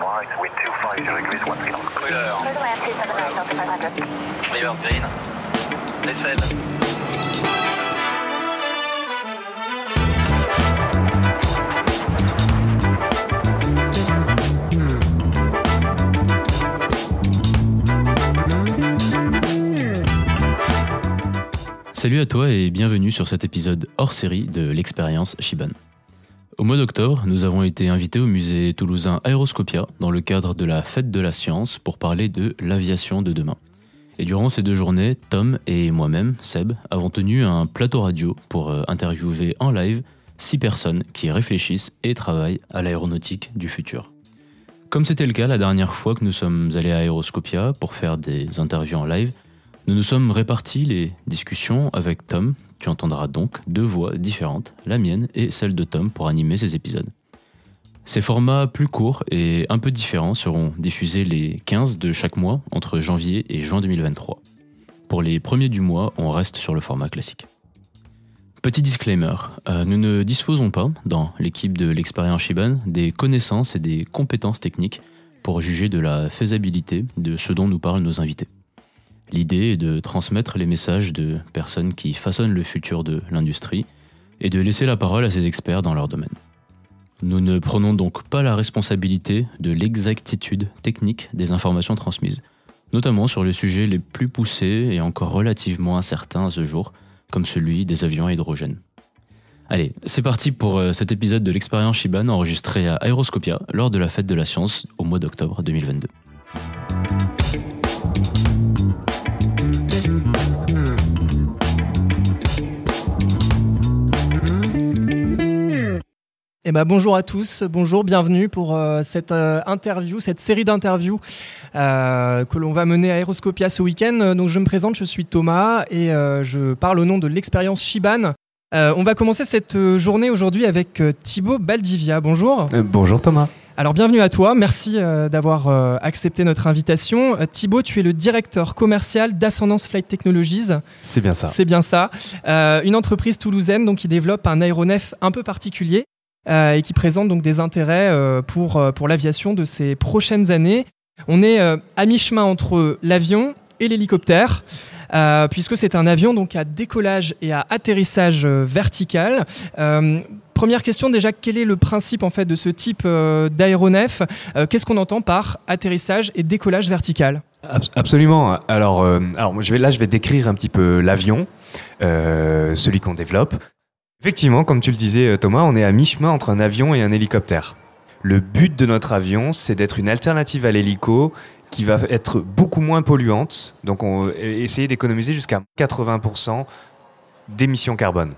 right, wind 250 degrees, 1 knot. Clear. Clear to land 279 Delta 500. River green. Descend. Salut à toi et bienvenue sur cet épisode hors série de l'expérience Shiban. Au mois d'octobre, nous avons été invités au musée toulousain Aéroscopia dans le cadre de la Fête de la Science pour parler de l'aviation de demain. Et durant ces deux journées, Tom et moi-même, Seb, avons tenu un plateau radio pour euh, interviewer en live six personnes qui réfléchissent et travaillent à l'aéronautique du futur. Comme c'était le cas la dernière fois que nous sommes allés à Aéroscopia pour faire des interviews en live, nous nous sommes répartis les discussions avec Tom. Tu entendras donc deux voix différentes, la mienne et celle de Tom, pour animer ces épisodes. Ces formats plus courts et un peu différents seront diffusés les 15 de chaque mois entre janvier et juin 2023. Pour les premiers du mois, on reste sur le format classique. Petit disclaimer, euh, nous ne disposons pas, dans l'équipe de l'expérience Shiban, des connaissances et des compétences techniques pour juger de la faisabilité de ce dont nous parlent nos invités. L'idée est de transmettre les messages de personnes qui façonnent le futur de l'industrie et de laisser la parole à ces experts dans leur domaine. Nous ne prenons donc pas la responsabilité de l'exactitude technique des informations transmises, notamment sur les sujets les plus poussés et encore relativement incertains à ce jour, comme celui des avions à hydrogène. Allez, c'est parti pour euh, cet épisode de l'expérience Shiban enregistré à Aéroscopia lors de la fête de la science au mois d'octobre 2022. Eh ben, bonjour à tous, bonjour, bienvenue pour euh, cette euh, interview, cette série d'interviews euh, que l'on va mener à Aéroscopia ce week-end. Donc je me présente, je suis Thomas et je parle au nom de l'expérience Shiban. On va commencer cette journée aujourd'hui avec Thibaut Baldivia. Bonjour. Bonjour Thomas. Alors bienvenue à toi, merci d'avoir accepté notre invitation. Thibaut, tu es le directeur commercial d'Ascendance Flight Technologies. C'est bien ça. C'est bien ça. Euh, une entreprise toulousaine donc, qui développe un aéronef un peu particulier et qui présente donc des intérêts euh, pour, euh, pour l'aviation de ces prochaines années. On est euh, à mi-chemin entre l'avion et l'hélicoptère. euh, puisque c'est un avion donc à décollage et à atterrissage euh, vertical. Euh, première question déjà, quel est le principe en fait de ce type euh, d'aéronef? Euh, Qu'est-ce qu'on entend par atterrissage et décollage vertical? Abs- Absolument. Alors, euh, alors je vais, là, je vais décrire un petit peu l'avion, euh, celui qu'on développe. Effectivement, comme tu le disais euh, Thomas, on est à mi-chemin entre un avion et un hélicoptère. Le but de notre avion, c'est d'être une alternative à l'hélico qui va être beaucoup moins polluante. Donc, on va essayer d'économiser jusqu'à 80% d'émissions carbone.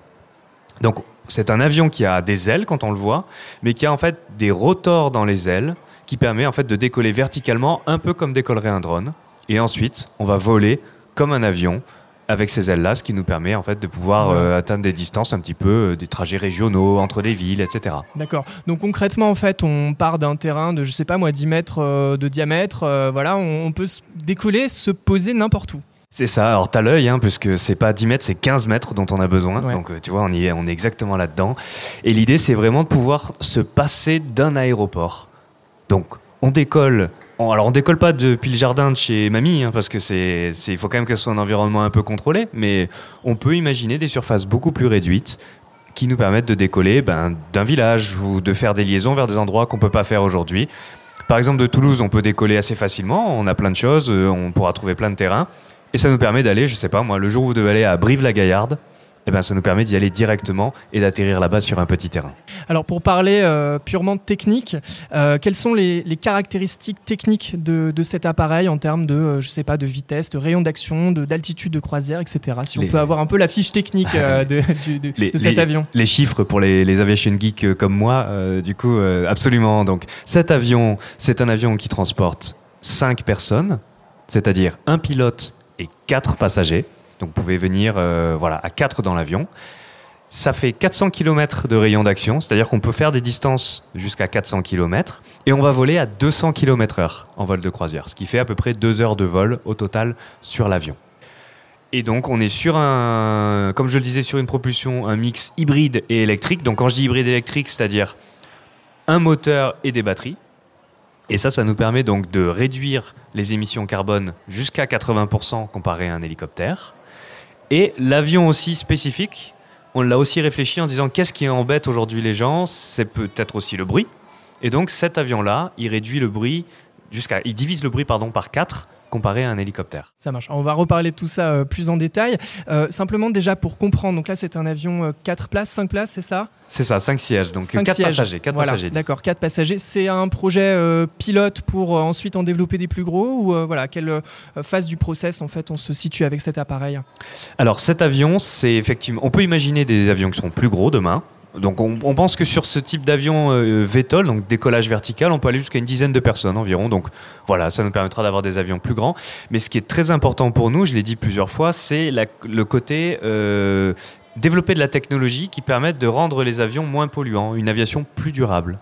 Donc, c'est un avion qui a des ailes quand on le voit, mais qui a en fait des rotors dans les ailes qui permet en fait de décoller verticalement un peu comme décollerait un drone. Et ensuite, on va voler comme un avion avec ces ailes-là, ce qui nous permet en fait de pouvoir euh, atteindre des distances un petit peu, euh, des trajets régionaux entre des villes, etc. D'accord. Donc concrètement, en fait, on part d'un terrain de, je sais pas moi, 10 mètres euh, de diamètre. voilà, on, on peut se décoller, se poser n'importe où. C'est ça, alors t'as l'œil, hein, puisque c'est pas 10 mètres, c'est 15 mètres dont on a besoin. Ouais. Donc tu vois, on, y est, on est exactement là-dedans. Et l'idée, c'est vraiment de pouvoir se passer d'un aéroport. Donc, on décolle. On- alors, on décolle pas depuis le jardin de chez mamie, hein, parce que c'est, il faut quand même que ce soit un environnement un peu contrôlé. Mais on peut imaginer des surfaces beaucoup plus réduites qui nous permettent de décoller ben, d'un village ou de faire des liaisons vers des endroits qu'on peut pas faire aujourd'hui. Par exemple, de Toulouse, on peut décoller assez facilement. On a plein de choses. euh, On pourra trouver plein de terrains. Et ça nous permet d'aller, je sais pas, moi, le jour où vous devez aller à Brive-la-Gaillarde, eh ben, ça nous permet d'y aller directement et d'atterrir là-bas sur un petit terrain. Alors pour parler euh, purement technique, euh, quelles sont les, les caractéristiques techniques de, de cet appareil en termes de, euh, je sais pas, de vitesse, de rayon d'action, de d'altitude de croisière, etc. Si Les- on peut avoir un peu la fiche technique euh, de, du- de- Les- de cet avion. Les chiffres pour les, aviation geeks comme moi, du coup, absolument. Donc, cet avion, c'est un avion qui transporte 5 personnes, c'est-à-dire un pilote et 4 passagers. Donc, vous pouvez venir euh, voilà, à 4 dans l'avion. Ça fait 400 km de rayon d'action, c'est-à-dire qu'on peut faire des distances jusqu'à 400 km et on va voler à 200 km heure en vol de croisière, ce qui fait à peu près 2 heures de vol au total sur l'avion. Et donc, on est sur un, comme je le disais, sur une propulsion, un mix hybride et électrique. Donc, quand je dis hybride électrique, c'est-à-dire un moteur et des batteries. Et ça, ça nous permet donc de réduire les émissions carbone jusqu'à 80% comparé à un hélicoptère. Et l'avion aussi spécifique, on l'a aussi réfléchi en disant qu'est-ce qui embête aujourd'hui les gens? C'est peut-être aussi le bruit. Et donc cet avion-là, il réduit le bruit jusqu'à, il divise le bruit pardon par 4 comparé à un hélicoptère. Ça marche. On va reparler de tout ça euh, plus en détail. Euh, simplement déjà pour comprendre, donc là c'est un avion euh, 4 places, 5 places, c'est ça? C'est ça, 5 sièges, donc Cinq 4 sièges. passagers. 4 Voilà, passagers. D'accord, 4 passagers. C'est un projet euh, pilote pour ensuite en développer des plus gros ou voilà, quelle phase du process en fait on se situe avec cet appareil? Alors cet avion, c'est effectivement, on peut imaginer des avions qui sont plus gros demain. Donc on, pense que sur ce type d'avion euh, VTOL, donc décollage vertical, on peut aller jusqu'à une dizaine de personnes environ. Donc voilà, ça nous permettra d'avoir des avions plus grands. Mais ce qui est très important pour nous, je l'ai dit plusieurs fois, c'est le côté euh, développer de la technologie qui permette de rendre les avions moins polluants, une aviation plus durable.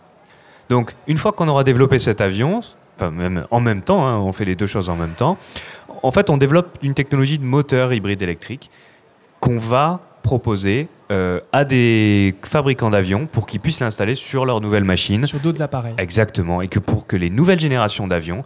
Donc une fois qu'on aura développé cet avion, enfin même en même temps, hein, on fait les deux choses en même temps, en fait on développe une technologie de moteur hybride électrique qu'on va proposer euh, à des fabricants d'avions pour qu'ils puissent l'installer sur leurs nouvelles machines. sur d'autres appareils Exactement. Et que pour que les nouvelles générations d'avions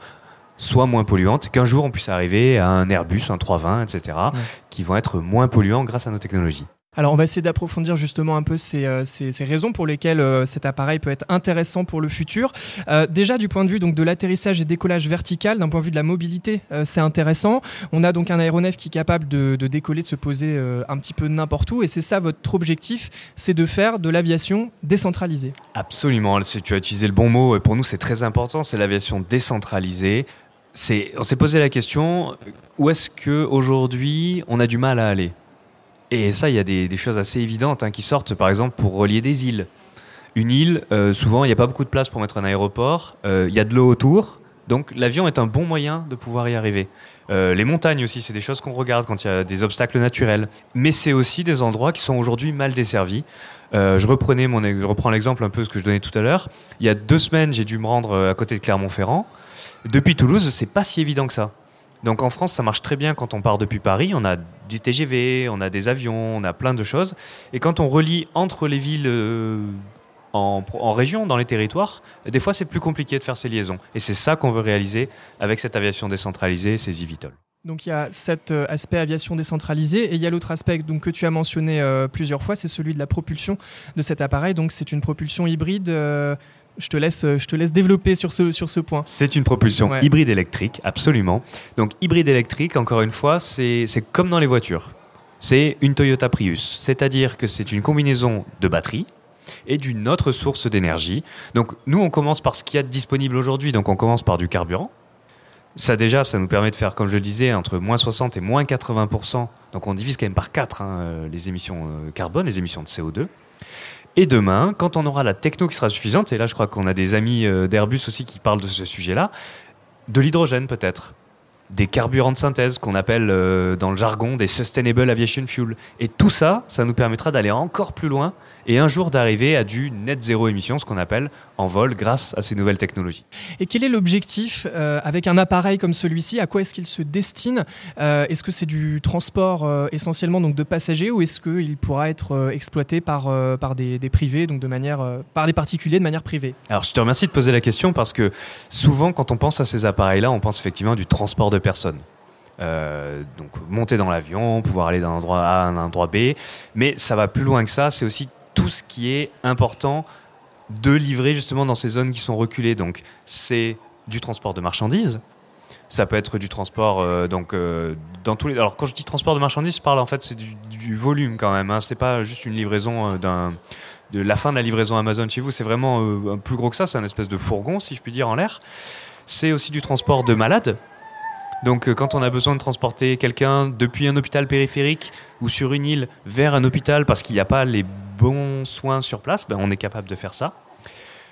soient moins polluantes, qu'un jour on puisse arriver à un Airbus, un 320, etc., Ouais. qui vont être moins polluants grâce à nos technologies. Alors on va essayer d'approfondir justement un peu ces, euh, ces- raisons pour lesquelles euh, cet appareil peut être intéressant pour le futur. Euh, déjà du point de vue donc de l'atterrissage et décollage vertical, d'un point de vue de la mobilité, c'est intéressant. On a donc un aéronef qui est capable de, décoller, de se poser un petit peu n'importe où, et c'est ça votre objectif, c'est de faire de l'aviation décentralisée. Absolument, tu as utilisé le bon mot, et pour nous c'est très important, c'est l'aviation décentralisée. On s'est posé la question, où est-ce que aujourd'hui on a du mal à aller? Et ça, il y a des, choses assez évidentes hein, qui sortent, par exemple pour relier des îles. Une île, euh, souvent il n'y a pas beaucoup de place pour mettre un aéroport, euh, il y a de l'eau autour, donc l'avion est un bon moyen de pouvoir y arriver. Euh, les montagnes aussi, c'est des choses qu'on regarde quand il y a des obstacles naturels. Mais c'est aussi des endroits qui sont aujourd'hui mal desservis. Je, reprenais mon, je reprends l'exemple un peu ce que je donnais tout à l'heure. Il y a deux semaines, j'ai dû me rendre à côté de Clermont-Ferrand. Depuis Toulouse, c'est pas si évident que ça. Donc en France, ça marche très bien quand on part depuis Paris. On a du TGV, on a des avions, on a plein de choses. Et quand on relie entre les villes euh, en, région, dans les territoires, des fois c'est plus compliqué de faire ces liaisons. Et c'est ça qu'on veut réaliser avec cette aviation décentralisée, ces eVTOL. Donc il y a cet euh, aspect aviation décentralisée et il y a l'autre aspect que tu as mentionné euh, plusieurs fois, c'est celui de la propulsion de cet appareil. Donc c'est une propulsion hybride. Je, te laisse, je te laisse développer sur ce, sur ce point. C'est une propulsion Ouais. hybride électrique, absolument. Donc hybride électrique, encore une fois, c'est comme dans les voitures. C'est une Toyota Prius, c'est-à-dire que c'est une combinaison de batterie et d'une autre source d'énergie. Donc nous, on commence par ce qu'il y a de disponible aujourd'hui, donc on commence par du carburant. Ça déjà, ça nous permet de faire, comme je le disais, entre moins 60 et moins 80%. Donc on divise quand même par 4 les émissions euh, carbone, les émissions de CO2. Et demain, quand on aura la techno qui sera suffisante, et là je crois qu'on a des amis euh, d'Airbus aussi qui parlent de ce sujet-là, de l'hydrogène peut-être, des carburants de synthèse qu'on appelle euh, dans le jargon des Sustainable Aviation Fuel. Et tout ça, ça nous permettra d'aller encore plus loin et un jour d'arriver à du net zéro émission, ce qu'on appelle en vol grâce à ces nouvelles technologies. Et quel est l'objectif euh, avec un appareil comme celui-ci? À quoi est-ce qu'il se destine? Euh, Est-ce que c'est du transport euh, essentiellement donc de passagers ou est-ce qu'il pourra être exploité par, par des, des privés, donc de manière, par des particuliers de manière privée? Alors je te remercie de poser la question parce que souvent quand on pense à ces appareils-là, on pense effectivement du transport de personnes. Euh, donc monter dans l'avion, pouvoir aller d'un endroit A à un endroit B, mais ça va plus loin que ça, c'est aussi ce qui est important de livrer justement dans ces zones qui sont reculées. Donc c'est du transport de marchandises, ça peut être du transport euh, donc euh, dans tous les. Alors quand je dis transport de marchandises, je parle en fait c'est du, volume quand même. Hein. C'est pas juste une livraison euh, d'un de la fin de la livraison Amazon chez vous. C'est vraiment plus gros que ça. C'est un espèce de fourgon si je puis dire en l'air. C'est aussi du transport de malades. Donc quand on a besoin de transporter quelqu'un depuis un hôpital périphérique ou sur une île vers un hôpital parce qu'il n'y a pas les bons soins sur place, ben, on est capable de faire ça.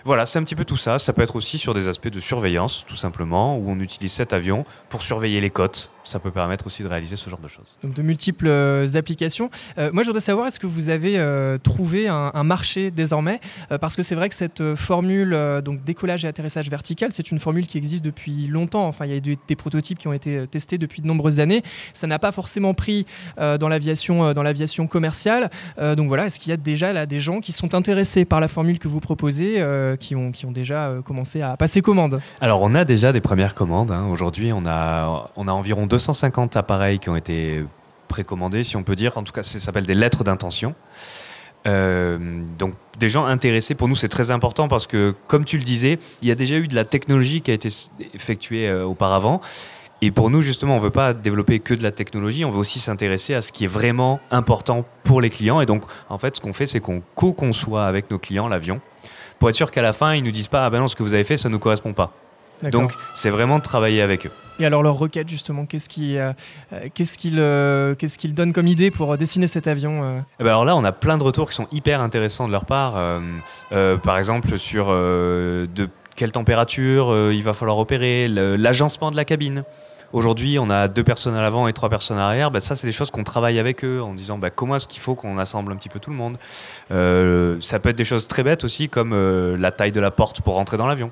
Voilà, c'est un petit peu tout ça. Ça peut être aussi sur des aspects de surveillance, tout simplement, où on utilise cet avion pour surveiller les côtes, ça peut permettre aussi de réaliser ce genre de choses. Donc de multiples euh, applications. Euh, moi, je voudrais savoir, est-ce que vous avez euh, trouvé un, un marché désormais? Euh, Parce que c'est vrai que cette formule, euh, donc décollage et atterrissage vertical, c'est une formule qui existe depuis longtemps. Enfin, il y a des, des prototypes qui ont été testés depuis de nombreuses années. Ça n'a pas forcément pris euh, dans l'aviation, dans l'aviation commerciale. Euh, donc voilà, est-ce qu'il y a déjà là des gens qui sont intéressés par la formule que vous proposez, euh, qui ont qui ont déjà euh, commencé à passer commande? Alors, on a déjà des premières commandes. hein. Aujourd'hui, on a, on a environ 250 appareils qui ont été précommandés, si on peut dire. En tout cas, ça s'appelle des lettres d'intention. Euh, donc, des gens intéressés, pour nous, c'est très important parce que, comme tu le disais, il y a déjà eu de la technologie qui a été effectuée euh, auparavant. Et pour nous, justement, on ne veut pas développer que de la technologie, on veut aussi s'intéresser à ce qui est vraiment important pour les clients. Et donc, en fait, ce qu'on fait, c'est qu'on co-conçoit avec nos clients l'avion pour être sûr qu'à la fin, ils nous disent pas, ah ben non, ce que vous avez fait, ça ne nous correspond pas. Donc, c'est vraiment de travailler avec eux. Et alors leur requête justement, qu'est-ce qui, euh, euh, qu'est-ce qu'ils, euh, qu'est-ce qu'ils donnent comme idée pour euh, dessiner cet avion euh? Eh ben alors là, on a plein de retours qui sont hyper intéressants de leur part. Euh, euh, par exemple, sur euh, de quelle température euh, il va falloir opérer, l'agencement de la cabine. Aujourd'hui, on a deux personnes à l'avant et trois personnes à l'arrière. Ben, ça, c'est des choses qu'on travaille avec eux en disant ben, comment est-ce qu'il faut qu'on assemble un petit peu tout le monde? Euh, ça peut être des choses très bêtes aussi, comme euh, la taille de la porte pour rentrer dans l'avion.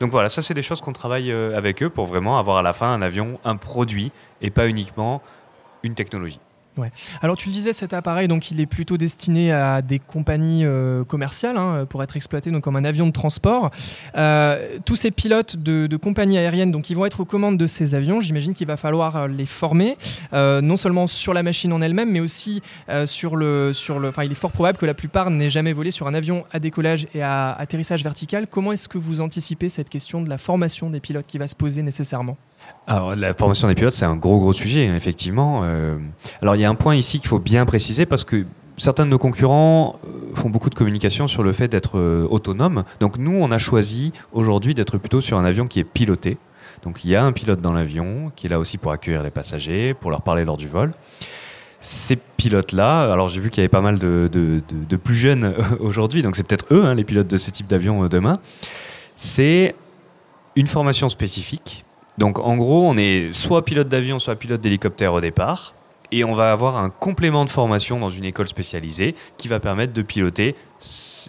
Donc voilà, ça, c'est des choses qu'on travaille euh, avec eux pour vraiment avoir à la fin un avion, un produit et pas uniquement une technologie. Alors tu le disais, cet appareil, donc il est plutôt destiné à des compagnies euh, commerciales hein, pour être exploité donc comme un avion de transport. Euh, tous ces pilotes de, compagnies aériennes, donc ils vont être aux commandes de ces avions. J'imagine qu'il va falloir euh, les former, non seulement sur la machine en elle-même, mais aussi sur le, sur le. Enfin, il est fort probable que la plupart n'aient jamais volé sur un avion à décollage et à atterrissage vertical. Comment est-ce que vous anticipez cette question de la formation des pilotes qui va se poser nécessairement? Alors, la formation des pilotes, c'est un gros, gros sujet, hein, effectivement. Euh, alors, il y a un point ici qu'il faut bien préciser parce que certains de nos concurrents euh, font beaucoup de communication sur le fait d'être euh, autonome. Donc, nous, on a choisi aujourd'hui d'être plutôt sur un avion qui est piloté. Donc, il y a un pilote dans l'avion qui est là aussi pour accueillir les passagers, pour leur parler lors du vol. Ces pilotes-là, alors j'ai vu qu'il y avait pas mal de, plus jeunes aujourd'hui, donc c'est peut-être eux, hein, les pilotes de ce type d'avion demain. C'est une formation spécifique donc en gros, on est soit pilote d'avion, soit pilote d'hélicoptère au départ. Et on va avoir un complément de formation dans une école spécialisée qui va permettre de piloter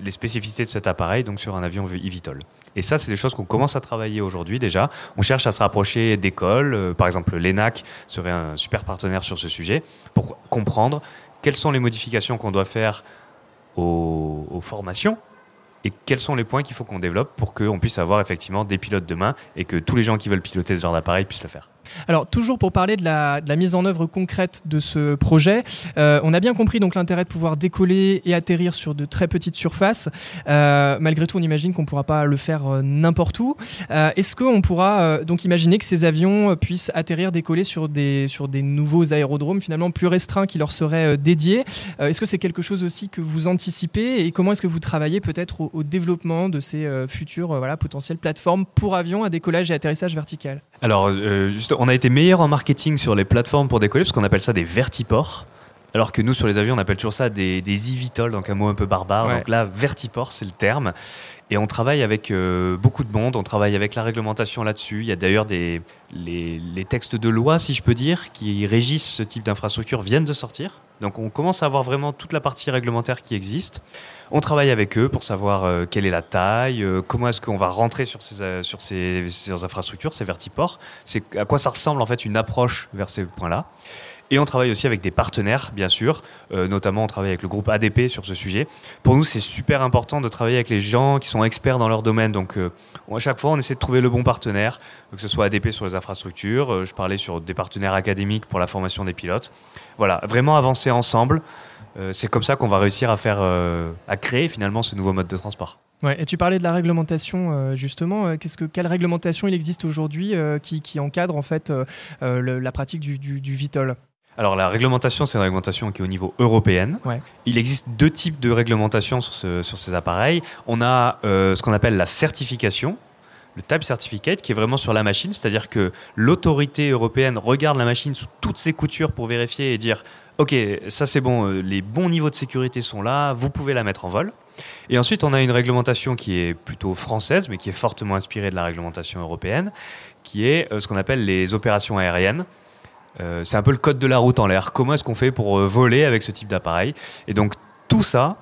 les spécificités de cet appareil donc sur un avion eVTOL. Et ça, c'est des choses qu'on commence à travailler aujourd'hui déjà. On cherche à se rapprocher d'écoles. euh, par exemple, l'ENAC serait un super partenaire sur ce sujet pour comprendre quelles sont les modifications qu'on doit faire aux, aux formations et quels sont les points qu'il faut qu'on développe pour qu'on puisse avoir effectivement des pilotes demain et que tous les gens qui veulent piloter ce genre d'appareil puissent le faire. Alors, toujours pour parler de la, mise en œuvre concrète de ce projet, euh, on a bien compris donc l'intérêt de pouvoir décoller et atterrir sur de très petites surfaces. Euh, malgré tout, on imagine qu'on ne pourra pas le faire euh, n'importe où. Est-ce qu'on pourra donc imaginer que ces avions puissent atterrir, décoller sur des, sur des nouveaux aérodromes finalement plus restreints qui leur seraient dédiés? Est-ce que c'est quelque chose aussi que vous anticipez? Et comment est-ce que vous travaillez peut-être au, au développement de ces euh, futures euh, voilà, potentielles plateformes pour avions à décollage et atterrissage vertical Alors, euh, juste, on a été meilleur en marketing sur les plateformes pour décoller parce qu'on appelle ça des vertiports. Alors que nous, sur les avions, on appelle toujours ça des, des donc un mot un peu barbare. Ouais. Donc là, vertiport, c'est le terme. Et on travaille avec euh, beaucoup de monde, on travaille avec la réglementation là-dessus. Il y a d'ailleurs des les, les textes de loi, si je peux dire, qui régissent ce type d'infrastructure viennent de sortir. Donc on commence à avoir vraiment toute la partie réglementaire qui existe. On travaille avec eux pour savoir euh, quelle est la taille, euh, comment est-ce qu'on va rentrer sur ces, euh, infrastructures, ces vertiports. À quoi ça ressemble en fait une approche vers ces points-là. Et on travaille aussi avec des partenaires, bien sûr. Euh, notamment, on travaille avec le groupe ADP sur ce sujet. Pour nous, c'est super important de travailler avec les gens qui sont experts dans leur domaine. Donc, euh, à chaque fois, on essaie de trouver le bon partenaire, que ce soit ADP sur les infrastructures. euh, je parlais sur des partenaires académiques pour la formation des pilotes. Voilà, vraiment avancer ensemble. C'est comme ça qu'on va réussir à faire, à créer finalement ce nouveau mode de transport. Ouais, et tu parlais de la réglementation justement. Qu'est-ce que quelle réglementation il existe aujourd'hui qui, encadre en fait la pratique du, du, du VTOL Alors la réglementation, c'est une réglementation qui est au niveau européen. Ouais. Il existe deux types de réglementation sur, ce- sur ces appareils. On a euh, ce qu'on appelle la certification, le Type Certificate, qui est vraiment sur la machine, c'est-à-dire que l'autorité européenne regarde la machine sous toutes ses coutures pour vérifier et dire Ok, ça c'est bon, euh, les bons niveaux de sécurité sont là, vous pouvez la mettre en vol. Et ensuite, on a une réglementation qui est plutôt française, mais qui est fortement inspirée de la réglementation européenne, qui est euh, ce qu'on appelle les opérations aériennes. Euh, c'est un peu le code de la route en l'air. Comment est-ce qu'on fait pour euh, voler avec ce type d'appareil Et donc tout ça,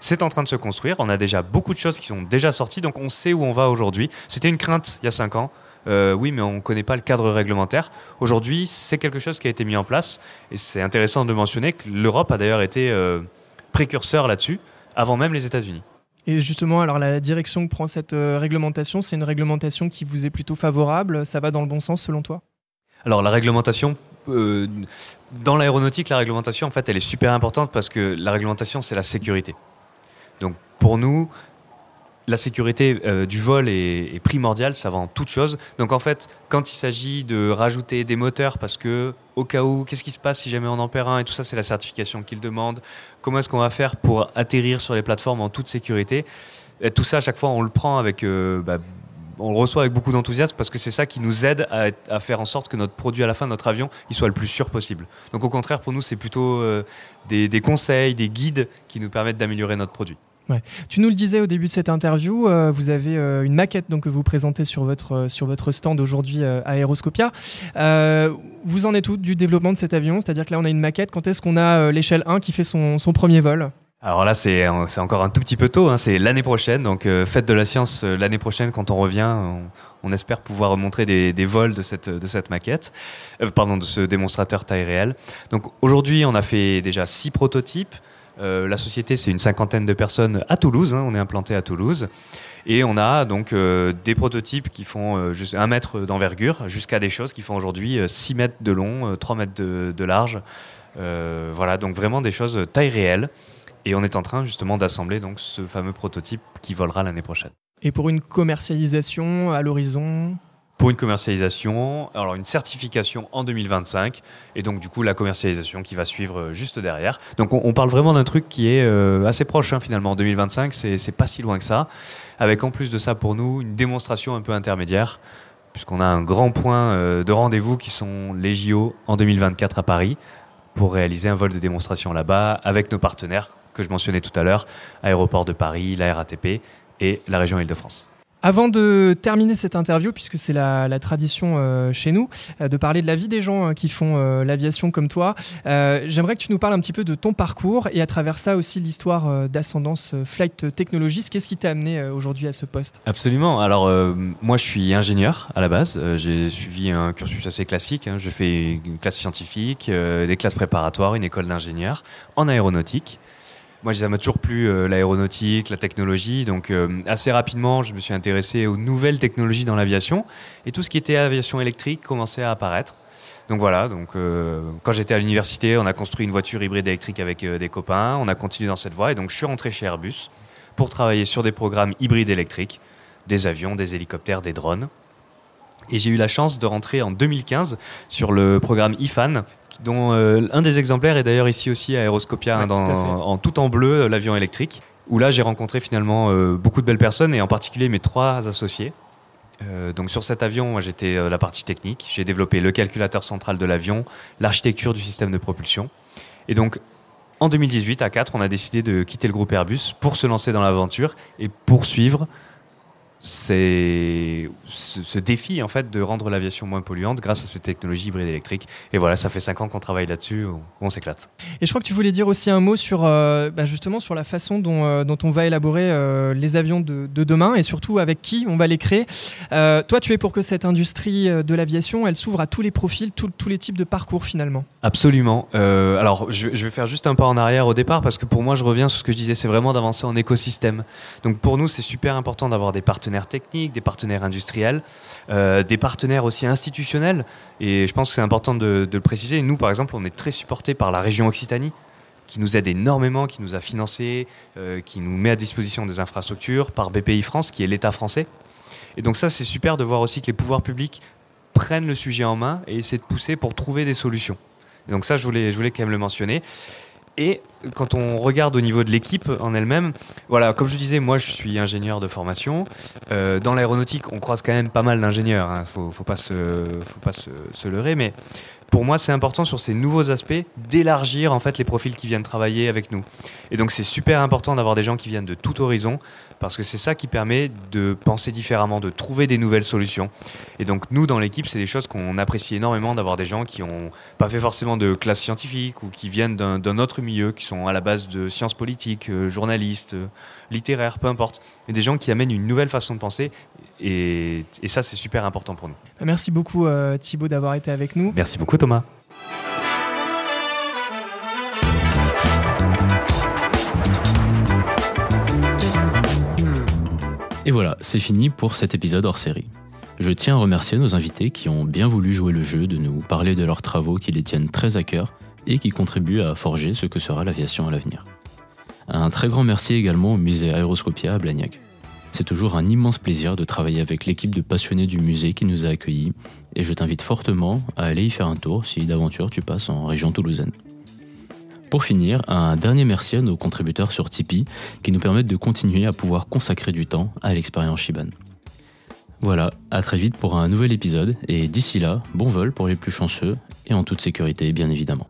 c'est en train de se construire. On a déjà beaucoup de choses qui sont déjà sorties, donc on sait où on va aujourd'hui. C'était une crainte il y a cinq ans. Euh, oui, mais on ne connaît pas le cadre réglementaire. Aujourd'hui, c'est quelque chose qui a été mis en place. Et c'est intéressant de mentionner que l'Europe a d'ailleurs été précurseur là-dessus, avant même les États-Unis. Et justement, alors la direction que prend cette réglementation, c'est une réglementation qui vous est plutôt favorable. Ça va dans le bon sens selon toi? Alors la réglementation, euh, dans l'aéronautique, la réglementation, en fait, elle est super importante parce que la réglementation, c'est la sécurité. Donc pour nous, la sécurité euh, du vol est, primordiale, ça va en toute chose. Donc en fait, quand il s'agit de rajouter des moteurs, parce que au cas où, qu'est-ce qui se passe si jamais on en perd un et tout ça, c'est la certification qu'il demande. Comment est-ce qu'on va faire pour atterrir sur les plateformes en toute sécurité? Et Tout ça, à chaque fois, on le prend avec, euh, bah, on le reçoit avec beaucoup d'enthousiasme parce que c'est ça qui nous aide à, faire en sorte que notre produit à la fin, notre avion, il soit le plus sûr possible. Donc au contraire, pour nous, c'est plutôt euh, des, conseils, des guides qui nous permettent d'améliorer notre produit. Tu nous le disais au début de cette interview, euh, vous avez euh, une maquette donc, que vous présentez sur votre, stand aujourd'hui à Aeroscopia. Vous en êtes où du développement de cet avion? C'est-à-dire que là, on a une maquette. Quand est-ce qu'on a l'échelle 1 qui fait son premier vol? Alors là, c'est c'est encore un tout petit peu tôt. hein. C'est l'année prochaine, donc euh, fête de la science euh, l'année prochaine quand on revient. On, espère pouvoir montrer des, vols de cette de cette maquette, euh, pardon, de ce démonstrateur taille réelle. Donc aujourd'hui, on a fait déjà six prototypes. Euh, la société, c'est une cinquantaine de personnes à Toulouse. hein. on est implanté à Toulouse. Et on a donc euh, des prototypes qui font euh, juste un mètre d'envergure jusqu'à des choses qui font aujourd'hui euh, 6 mètres de long, euh, 3 mètres de, large. Euh, voilà, donc vraiment des choses taille réelle. Et on est en train justement d'assembler donc ce fameux prototype qui volera l'année prochaine. Et pour une commercialisation à l'horizon? Pour une commercialisation, alors une certification en 2025, et donc du coup la commercialisation qui va suivre euh, juste derrière. Donc on, on parle vraiment d'un truc qui est euh, assez proche hein, finalement. En 2025, c'est c'est pas si loin que ça. Avec en plus de ça pour nous une démonstration un peu intermédiaire, puisqu'on a un grand point euh, de rendez-vous qui sont les JO en 2024 à Paris pour réaliser un vol de démonstration là-bas avec nos partenaires que je mentionnais tout à l'heure, Aéroport de Paris, la RATP et la région Île-de-France. Avant de terminer cette interview, puisque c'est la, la tradition euh, chez nous, euh, de parler de la vie des gens euh, qui font euh, l'aviation comme toi, j'aimerais que tu nous parles un petit peu de ton parcours et à travers ça aussi l'histoire d'Ascendance Flight Technologies. Qu'est-ce qui t'a amené aujourd'hui à ce poste? Absolument. Alors, moi, je suis ingénieur à la base. J'ai suivi un cursus assez classique. hein. Je fais une classe scientifique, des classes préparatoires, une école d'ingénieur en aéronautique. Moi, ça m'a toujours plu euh, l'aéronautique, la technologie. Donc, euh, assez rapidement, je me suis intéressé aux nouvelles technologies dans l'aviation et tout ce qui était aviation électrique commençait à apparaître. Donc voilà, donc euh, quand j'étais à l'université, on a construit une voiture hybride électrique avec euh, des copains, on a continué dans cette voie et donc je suis rentré chez Airbus pour travailler sur des programmes hybrides électriques, des avions, des hélicoptères, des drones. Et j'ai eu la chance de rentrer en 2015 sur le programme IFAN, dont euh, un des exemplaires est d'ailleurs ici aussi à Aeroscopia, Ouais, hein, dans- tout à fait. en tout en bleu, euh, l'avion électrique, où là j'ai rencontré finalement euh, beaucoup de belles personnes et en particulier mes trois associés. Euh, donc sur cet avion, moi j'étais la partie technique. J'ai développé le calculateur central de l'avion, l'architecture du système de propulsion. Et donc en 2018, à 4, on a décidé de quitter le groupe Airbus pour se lancer dans l'aventure et poursuivre ces- ce, ce défi en fait de rendre l'aviation moins polluante grâce à ces technologies hybrides électriques. Et voilà, ça fait 5 ans qu'on travaille là-dessus, on, on s'éclate. Et je crois que tu voulais dire aussi un mot sur euh, bah, justement sur la façon dont, euh, dont on va élaborer euh, les avions de, de demain et surtout avec qui on va les créer. Toi, tu es pour que cette industrie de l'aviation, elle s'ouvre à tous les profils, tous- tous les types de parcours finalement. Absolument. Alors, je, je vais faire juste un pas en arrière au départ parce que pour moi, je reviens sur ce que je disais, c'est vraiment d'avancer en écosystème. Donc, pour nous, c'est super important d'avoir des partenaires techniques, des partenaires industriels, euh, des partenaires aussi institutionnels. Et je pense que c'est important de, le préciser. Nous, par exemple, on est très supportés par la région Occitanie qui nous aide énormément, qui nous a financé, euh, qui nous met à disposition des infrastructures, par BPI France, qui est l'État français. Et donc ça, c'est super de voir aussi que les pouvoirs publics prennent le sujet en main et essaient de pousser pour trouver des solutions. Donc ça, je voulais, je voulais quand même le mentionner. Et quand on regarde au niveau de l'équipe en elle-même, voilà, comme je disais, moi je suis ingénieur de formation. Euh, dans l'aéronautique, on croise quand même pas mal d'ingénieurs. Hein. Faut, faut pas se, faut pas se, se leurrer, mais pour moi, c'est important sur ces nouveaux aspects d'élargir en fait les profils qui viennent travailler avec nous. Et donc, c'est super important d'avoir des gens qui viennent de tout horizon parce que c'est ça qui permet de penser différemment, de trouver des nouvelles solutions. Et donc, nous, dans l'équipe, c'est des choses qu'on apprécie énormément d'avoir des gens qui n'ont pas fait forcément de classe scientifique ou qui viennent d'un autre milieu, qui sont à la base de sciences politiques, euh, journalistes, euh, littéraires, peu importe. Et des gens qui amènent une nouvelle façon de penser. Et, et ça, c'est super important pour nous. Merci beaucoup euh, Thibaut d'avoir été avec nous. Merci beaucoup, Thomas. Et voilà, c'est fini pour cet épisode hors série. Je tiens à remercier nos invités qui ont bien voulu jouer le jeu de nous parler de leurs travaux qui les tiennent très à cœur et qui contribuent à forger ce que sera l'aviation à l'avenir. Un très grand merci également au musée Aéroscopia à Blagnac. C'est toujours un immense plaisir de travailler avec l'équipe de passionnés du musée qui nous a accueillis et je t'invite fortement à aller y faire un tour si d'aventure tu passes en région toulousaine. Pour finir, un dernier merci à nos contributeurs sur Tipeee qui nous permettent de continuer à pouvoir consacrer du temps à l'expérience Shiban. Voilà, à très vite pour un nouvel épisode et d'ici là, bon vol pour les plus chanceux et en toute sécurité bien évidemment.